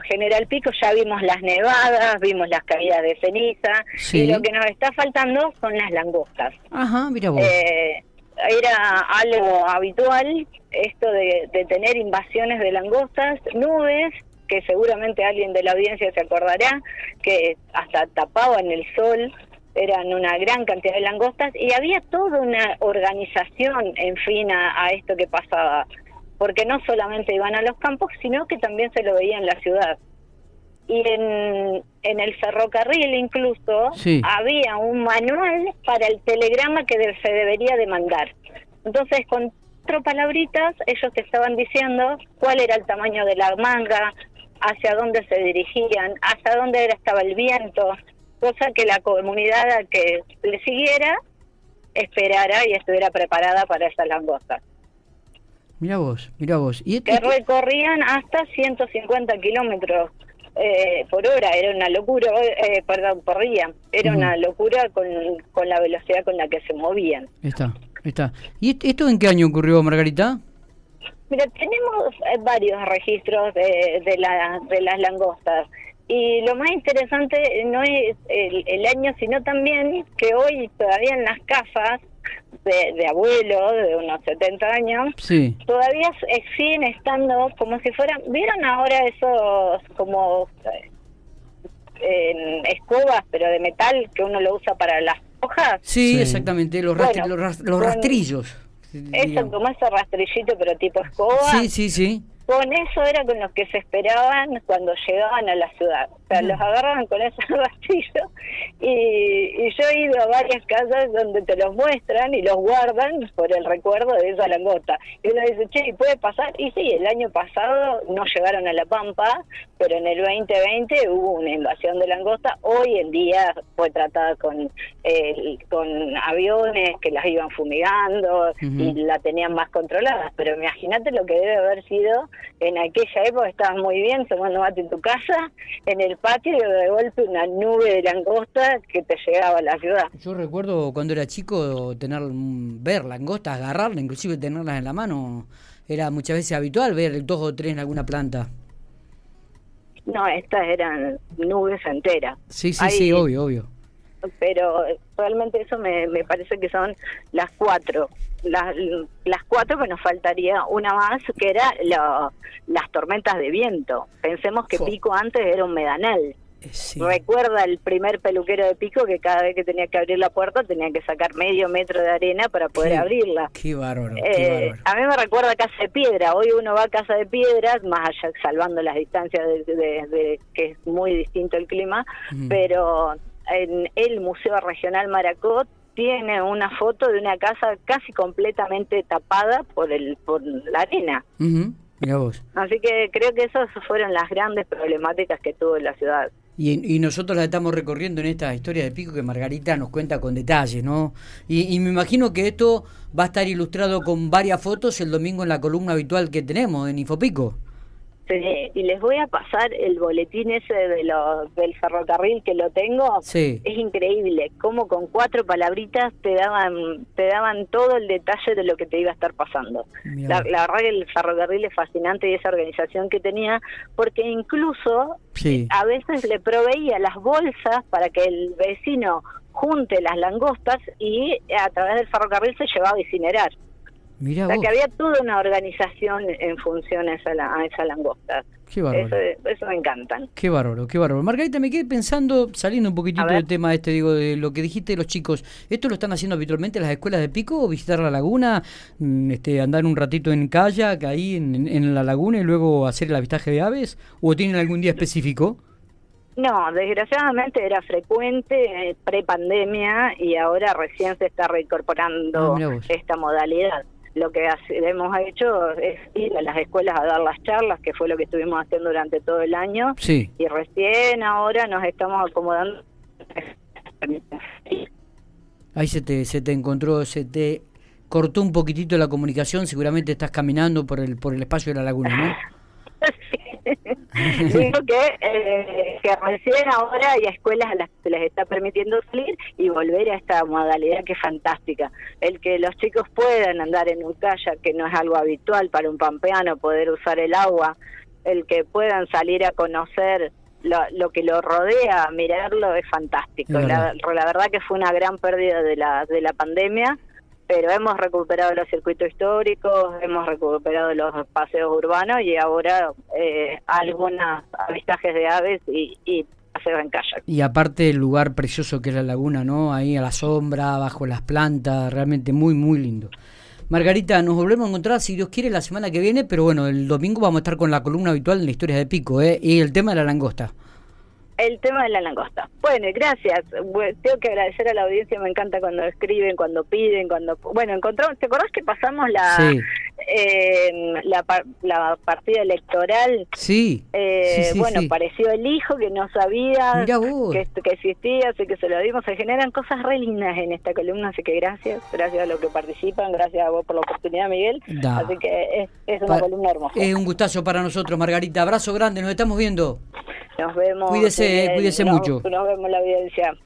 General Pico ya vimos las nevadas, vimos las caídas de ceniza y lo que nos está faltando son las langostas. Ajá, mira vos. Eh, era algo habitual esto de, de tener invasiones de langostas, nubes que seguramente alguien de la audiencia se acordará, que hasta tapaban el sol, eran una gran cantidad de langostas y había toda una organización, en fin, a, esto que pasaba, porque no solamente iban a los campos, sino que también se lo veía en la ciudad. Y en, en el ferrocarril incluso había un manual para el telegrama que se debería de mandar. Entonces, con cuatro palabritas, ellos te estaban diciendo cuál era el tamaño de la manga, hacia dónde se dirigían, hacia dónde estaba el viento, cosa que la comunidad que le siguiera esperara y estuviera preparada para esas langostas. Mira vos, mira vos. ¿Y que recorrían hasta 150 kilómetros eh, por hora, era una locura, eh, perdón, por día, era una locura con, con la velocidad con la que se movían. Está, está. ¿Y esto en qué año ocurrió, Margarita? Mira, tenemos eh, varios registros de, de, de las langostas. Y lo más interesante no es el, año, sino también que hoy todavía en las casas de, de abuelos de unos 70 años, todavía siguen estando como si fueran, ¿vieron ahora esos como eh, escobas, pero de metal, que uno lo usa para las hojas? Sí, exactamente, los, los, rastrillos. Eso como ese rastrillito, pero tipo escoba. Sí, sí, sí con eso era con los que se esperaban cuando llegaban a la ciudad. Sea, los agarraban con ese rastrillo y, yo he ido a varias casas donde te los muestran y los guardan por el recuerdo de esa langota. Y uno dice, che, ¿puede pasar? Y sí, el año pasado no llegaron a La Pampa, pero en el 2020 hubo una invasión de langosta. Hoy en día fue tratada con, eh, con aviones que las iban fumigando y la tenían más controlada. Pero imagínate lo que debe haber sido en aquella época estabas muy bien tomando mate en tu casa, en el patio y de golpe una nube de langosta que te llegaba a la ciudad. Yo recuerdo cuando era chico tener ver langostas, agarrarlas, inclusive tenerlas en la mano. Era muchas veces habitual ver dos o tres en alguna planta. No, estas eran nubes enteras. Sí, sí, sí, obvio, obvio pero realmente eso me, me parece que son las cuatro. Las, las cuatro que nos faltaría una más, que era las tormentas de viento. Pensemos que Pico antes era un medanal. Eh, Recuerda el primer peluquero de Pico que cada vez que tenía que abrir la puerta tenía que sacar medio metro de arena para poder abrirla. Qué bárbaro, eh, A mí me recuerda Casa de Piedra. Hoy uno va a Casa de Piedras, más allá salvando las distancias de, que es muy distinto el clima, pero en el Museo Regional Maracot tiene una foto de una casa casi completamente tapada por el por la arena. Así que creo que esas fueron las grandes problemáticas que tuvo la ciudad. Y, nosotros la estamos recorriendo en esta historia de Pico que Margarita nos cuenta con detalle, ¿no? Y, y, me imagino que esto va a estar ilustrado con varias fotos el domingo en la columna habitual que tenemos en Infopico. Este, y les voy a pasar el boletín ese de del ferrocarril que lo tengo. Es increíble cómo con cuatro palabritas te daban te daban todo el detalle de lo que te iba a estar pasando. La, verdad que el ferrocarril es fascinante y esa organización que tenía, porque incluso a veces le proveía las bolsas para que el vecino junte las langostas y a través del ferrocarril se llevaba a incinerar o sea, que había toda una organización en función a esa, a esa langosta. Qué bárbaro. Eso, me encantan. Qué bárbaro, qué bárbaro. Margarita, me quedé pensando, saliendo un poquitito del tema este, digo, de lo que dijiste de los chicos. ¿Esto lo están haciendo habitualmente en las escuelas de pico o visitar la laguna, mm, este, andar un ratito en kayak ahí en, en la laguna y luego hacer el avistaje de aves? ¿O tienen algún día específico? No, desgraciadamente era frecuente eh, pre-pandemia y ahora recién se está reincorporando ah, esta modalidad lo que hemos hecho es ir a las escuelas a dar las charlas, que fue lo que estuvimos haciendo durante todo el año. Sí. Y recién ahora nos estamos acomodando. Ahí se te, se te encontró, se te cortó un poquitito la comunicación, seguramente estás caminando por el, por el espacio de la laguna, ¿no? Digo que, eh, que recién ahora hay escuelas a las que se les está permitiendo salir y volver a esta modalidad que es fantástica. El que los chicos puedan andar en un kayak, que no es algo habitual para un pampeano, poder usar el agua el que puedan salir a conocer lo, que lo rodea, mirarlo, es fantástico. La, la, verdad que fue una gran pérdida de la, de la pandemia, pero hemos recuperado los circuitos históricos, hemos recuperado los paseos urbanos y ahora eh, algunos avistajes de aves y, y en kayak. Y aparte el lugar precioso que es la laguna, ¿no? Ahí a la sombra, bajo las plantas, realmente muy, muy lindo. Margarita, nos volvemos a encontrar, si Dios quiere, la semana que viene, pero bueno, el domingo vamos a estar con la columna habitual de la historia de Pico, ¿eh? Y el tema de la langosta el tema de la langosta. Bueno, gracias. tengo que agradecer a la audiencia, me encanta cuando escriben, cuando piden, cuando... Bueno, encontramos, ¿te acordás que pasamos la, eh, la, la, partida electoral? Sí. Eh, bueno, pareció el hijo que no sabía que, que, existía, así que se lo dimos. Se generan cosas re lindas en esta columna, así que gracias, gracias a los que participan, gracias a vos por la oportunidad, Miguel. Así que es, una columna hermosa. Es un gustazo para nosotros, Margarita. Abrazo grande, nos estamos viendo. Nos vemos. Cuídese, cuídese mucho. Nos vemos la audiencia.